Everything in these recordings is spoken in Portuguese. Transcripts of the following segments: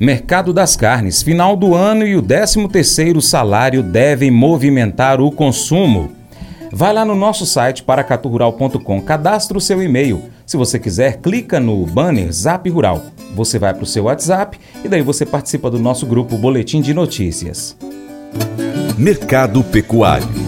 Mercado das carnes. Final do ano e o 13º salário devem movimentar o consumo. Vai lá no nosso site paracaturural.com, cadastre o seu e-mail. Se você quiser, clica no banner Zap Rural. Você vai para o seu WhatsApp e daí você participa do nosso grupo Boletim de Notícias. Mercado Pecuário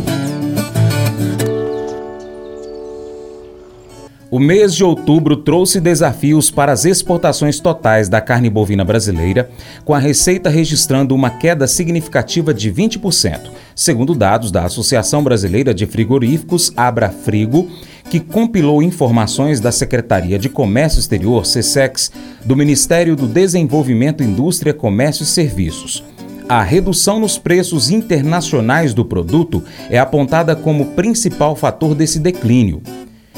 O mês de outubro trouxe desafios para as exportações totais da carne bovina brasileira, com a receita registrando uma queda significativa de 20%, segundo dados da Associação Brasileira de Frigoríficos, Abrafrigo, que compilou informações da Secretaria de Comércio Exterior, SESEX, do Ministério do Desenvolvimento, Indústria, Comércio e Serviços. A redução nos preços internacionais do produto é apontada como principal fator desse declínio.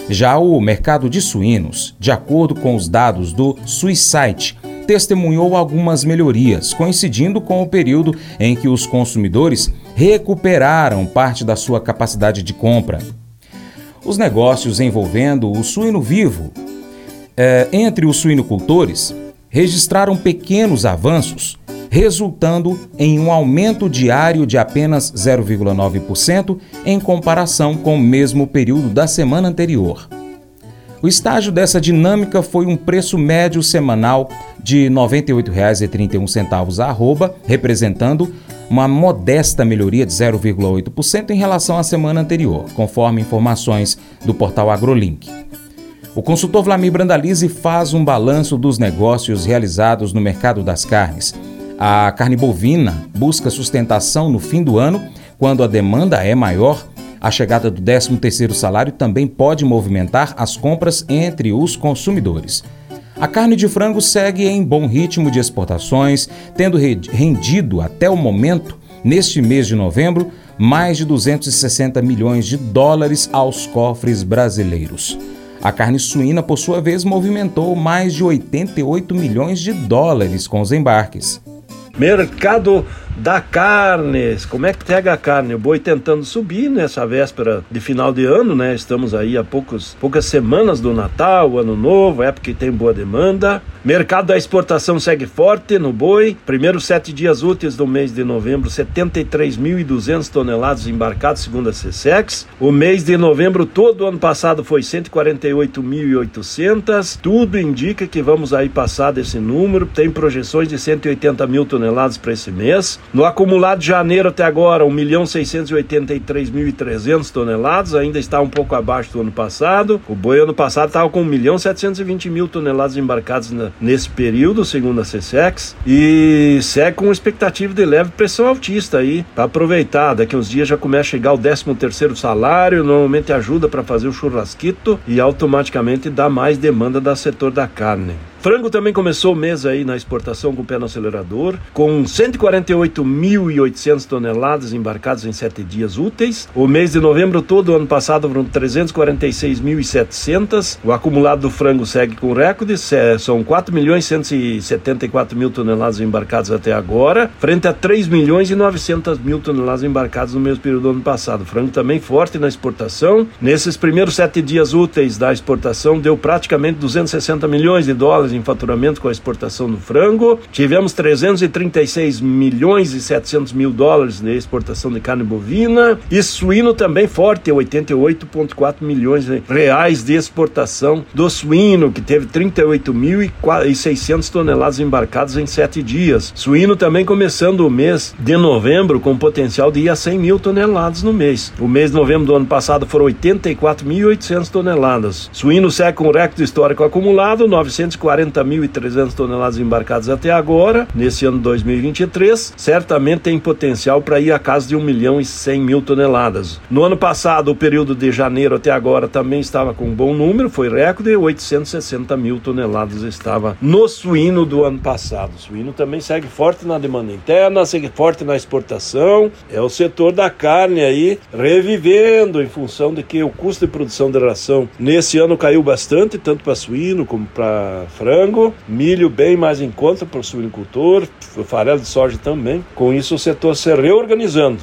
Já o mercado de suínos, de acordo com os dados do Suicide, testemunhou algumas melhorias, coincidindo com o período em que os consumidores recuperaram parte da sua capacidade de compra. Os negócios envolvendo o suíno vivo é, entre os suinocultores registraram pequenos avanços, resultando em um aumento diário de apenas 0,9% em comparação com o mesmo período da semana anterior. O estágio dessa dinâmica foi um preço médio semanal de R$ 98,31 a arroba, representando uma modesta melhoria de 0,8% em relação à semana anterior, conforme informações do portal AgroLink. O consultor Vlamir Brandalize faz um balanço dos negócios realizados no mercado das carnes a carne bovina busca sustentação no fim do ano, quando a demanda é maior. A chegada do 13º salário também pode movimentar as compras entre os consumidores. A carne de frango segue em bom ritmo de exportações, tendo rendido até o momento, neste mês de novembro, mais de 260 milhões de dólares aos cofres brasileiros. A carne suína, por sua vez, movimentou mais de 88 milhões de dólares com os embarques. Mercado da carne. Como é que pega a carne? O boi tentando subir nessa véspera de final de ano, né? Estamos aí há poucos, poucas semanas do Natal, Ano Novo, época que tem boa demanda. Mercado da exportação segue forte no boi. Primeiros sete dias úteis do mês de novembro, 73.200 toneladas embarcadas, segundo a CSEX. O mês de novembro todo ano passado foi 148.800. Tudo indica que vamos aí passar desse número. Tem projeções de 180 mil toneladas para esse mês. No acumulado de janeiro até agora, 1.683.300 toneladas, ainda está um pouco abaixo do ano passado. O boi ano passado estava com 1.720.000 mil toneladas embarcadas nesse período, segundo a CSEX, e segue com expectativa de leve pressão altista aí, para aproveitar. Daqui uns dias já começa a chegar o 13 terceiro salário, normalmente ajuda para fazer o churrasquito e automaticamente dá mais demanda do setor da carne. Frango também começou o mês aí na exportação com o pé no acelerador, com 148.800 toneladas embarcadas em sete dias úteis. O mês de novembro todo, ano passado, foram 346.700. O acumulado do frango segue com recorde, são 4 milhões 174 mil toneladas embarcadas até agora, frente a 3 milhões e 900 mil toneladas embarcadas no mesmo período do ano passado. O frango também forte na exportação. Nesses primeiros sete dias úteis da exportação, deu praticamente 260 milhões de dólares em faturamento com a exportação do frango. Tivemos 336 milhões e 700 mil dólares na exportação de carne bovina. E suíno também forte, 88,4 milhões de reais de exportação do suíno, que teve 38.600 toneladas embarcadas em sete dias. Suíno também começando o mês de novembro com potencial de ir a 100 mil toneladas no mês. O mês de novembro do ano passado foram 84.800 toneladas. Suíno segue com recorde histórico acumulado, 940 40.300 toneladas embarcadas até agora, nesse ano 2023, certamente tem potencial para ir a casa de 1 milhão e 100 mil toneladas. No ano passado, o período de janeiro até agora também estava com um bom número, foi recorde, 860 mil toneladas estava no suíno do ano passado. O suíno também segue forte na demanda interna, segue forte na exportação, é o setor da carne aí revivendo em função de que o custo de produção de ração nesse ano caiu bastante, tanto para suíno como para frango frango, milho bem mais em conta para o suinicultor, farelo de soja também. Com isso, o setor se reorganizando.